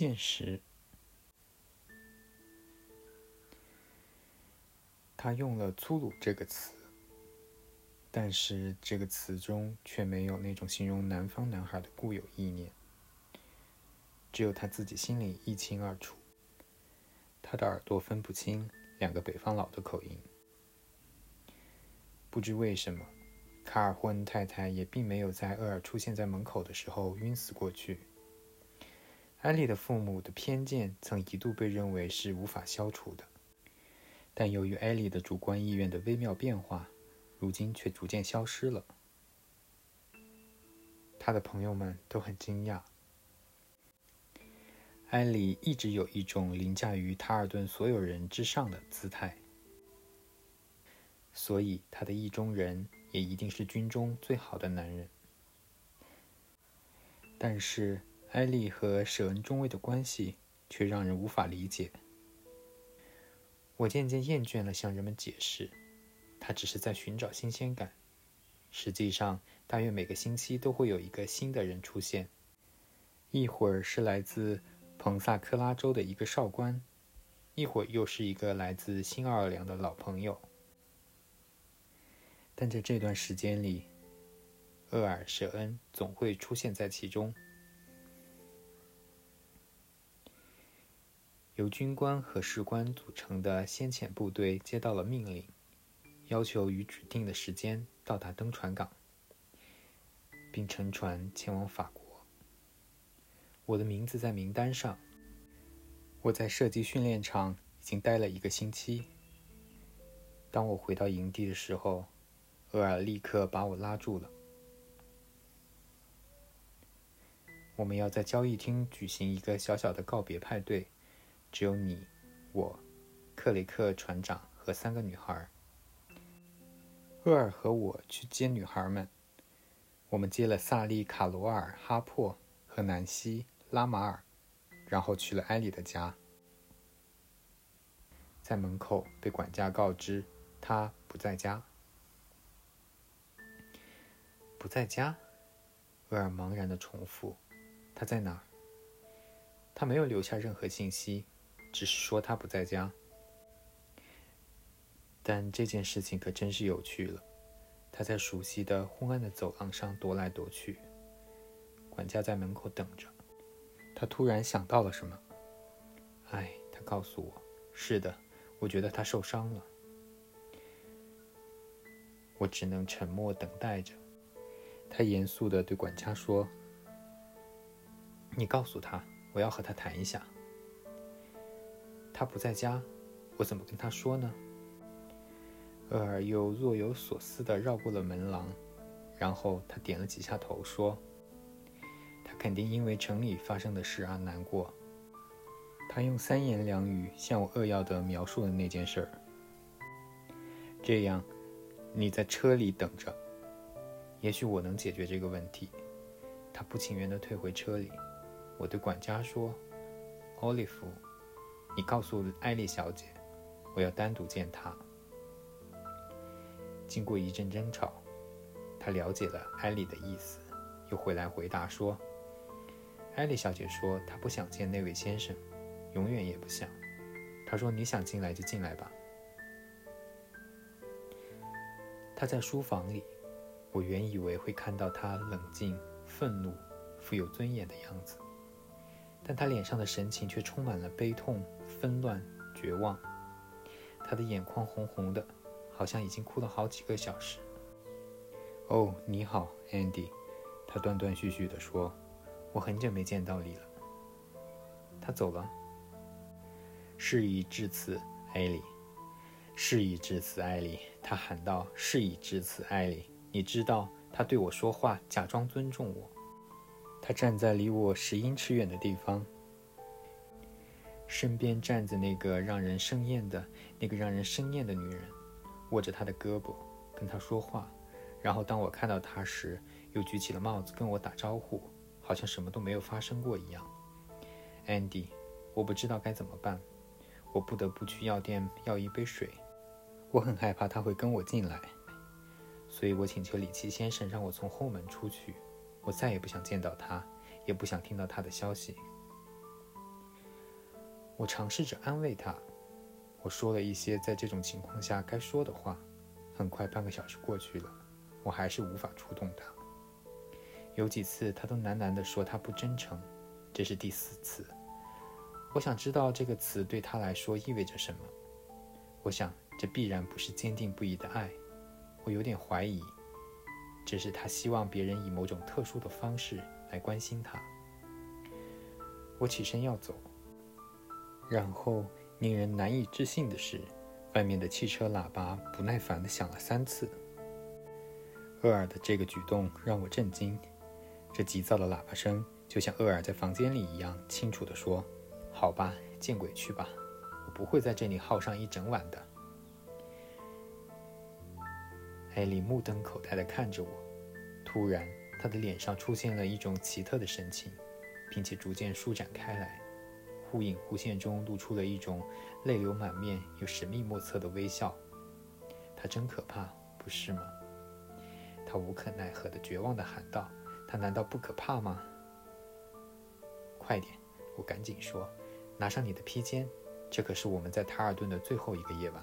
现实。他用了“粗鲁”这个词，但是这个词中却没有那种形容南方男孩的固有意念，只有他自己心里一清二楚。他的耳朵分不清两个北方佬的口音。不知为什么，卡尔霍恩太太也并没有在厄尔出现在门口的时候晕死过去。艾丽的父母的偏见曾一度被认为是无法消除的。但由于艾莉的主观意愿的微妙变化，如今却逐渐消失了。他的朋友们都很惊讶。艾莉一直有一种凌驾于塔尔顿所有人之上的姿态，所以他的意中人也一定是军中最好的男人。但是艾莉和舍恩中尉的关系却让人无法理解。我渐渐厌倦了向人们解释，他只是在寻找新鲜感。实际上，大约每个星期都会有一个新的人出现，一会儿是来自彭萨克拉州的一个少官，一会儿又是一个来自新奥尔良的老朋友。但在这段时间里，厄尔舍恩总会出现在其中。由军官和士官组成的先遣部队接到了命令，要求于指定的时间到达登船港，并乘船前往法国。我的名字在名单上。我在射击训练场已经待了一个星期。当我回到营地的时候，厄尔立刻把我拉住了。我们要在交易厅举行一个小小的告别派对。只有你、我、克雷克船长和三个女孩。厄尔和我去接女孩们。我们接了萨利、卡罗尔、哈珀和南希、拉马尔，然后去了埃里的家。在门口被管家告知他不在家。不在家？厄尔茫然的重复：“他在哪儿？”他没有留下任何信息。只是说他不在家，但这件事情可真是有趣了。他在熟悉的昏暗的走廊上踱来踱去，管家在门口等着。他突然想到了什么。哎，他告诉我：“是的，我觉得他受伤了。”我只能沉默等待着。他严肃地对管家说：“你告诉他，我要和他谈一下。”他不在家，我怎么跟他说呢？厄尔又若有所思地绕过了门廊，然后他点了几下头，说：“他肯定因为城里发生的事而难过。”他用三言两语向我扼要地描述了那件事儿。这样，你在车里等着，也许我能解决这个问题。他不情愿地退回车里。我对管家说：“奥利弗。”你告诉艾丽小姐，我要单独见她。经过一阵争吵，他了解了艾丽的意思，又回来回答说：“艾丽小姐说她不想见那位先生，永远也不想。她说你想进来就进来吧。”他在书房里，我原以为会看到他冷静、愤怒、富有尊严的样子。但他脸上的神情却充满了悲痛、纷乱、绝望。他的眼眶红红的，好像已经哭了好几个小时。哦，你好，Andy，他断断续续地说：“我很久没见到你了。”他走了。事已至此，艾莉。事已至此，艾莉。他喊道：“事已至此，艾莉。你知道，他对我说话，假装尊重我。”他站在离我十英尺远的地方，身边站着那个让人生厌的、那个让人生厌的女人，握着他的胳膊，跟他说话。然后当我看到他时，又举起了帽子跟我打招呼，好像什么都没有发生过一样。Andy，我不知道该怎么办，我不得不去药店要一杯水。我很害怕他会跟我进来，所以我请求里奇先生让我从后门出去。我再也不想见到他，也不想听到他的消息。我尝试着安慰他，我说了一些在这种情况下该说的话。很快，半个小时过去了，我还是无法触动他。有几次，他都喃喃地说他不真诚，这是第四次。我想知道这个词对他来说意味着什么。我想，这必然不是坚定不移的爱。我有点怀疑，只是他希望别人以某种特殊的方式来关心他。我起身要走，然后令人难以置信的是。外面的汽车喇叭不耐烦地响了三次。厄尔的这个举动让我震惊，这急躁的喇叭声就像厄尔在房间里一样清楚地说：“好吧，见鬼去吧，我不会在这里耗上一整晚的。”艾莉目瞪口呆地看着我，突然，她的脸上出现了一种奇特的神情，并且逐渐舒展开来。忽隐忽现中露出了一种泪流满面又神秘莫测的微笑。他真可怕，不是吗？他无可奈何的绝望地喊道：“他难道不可怕吗？”快点！我赶紧说：“拿上你的披肩，这可是我们在塔尔顿的最后一个夜晚。”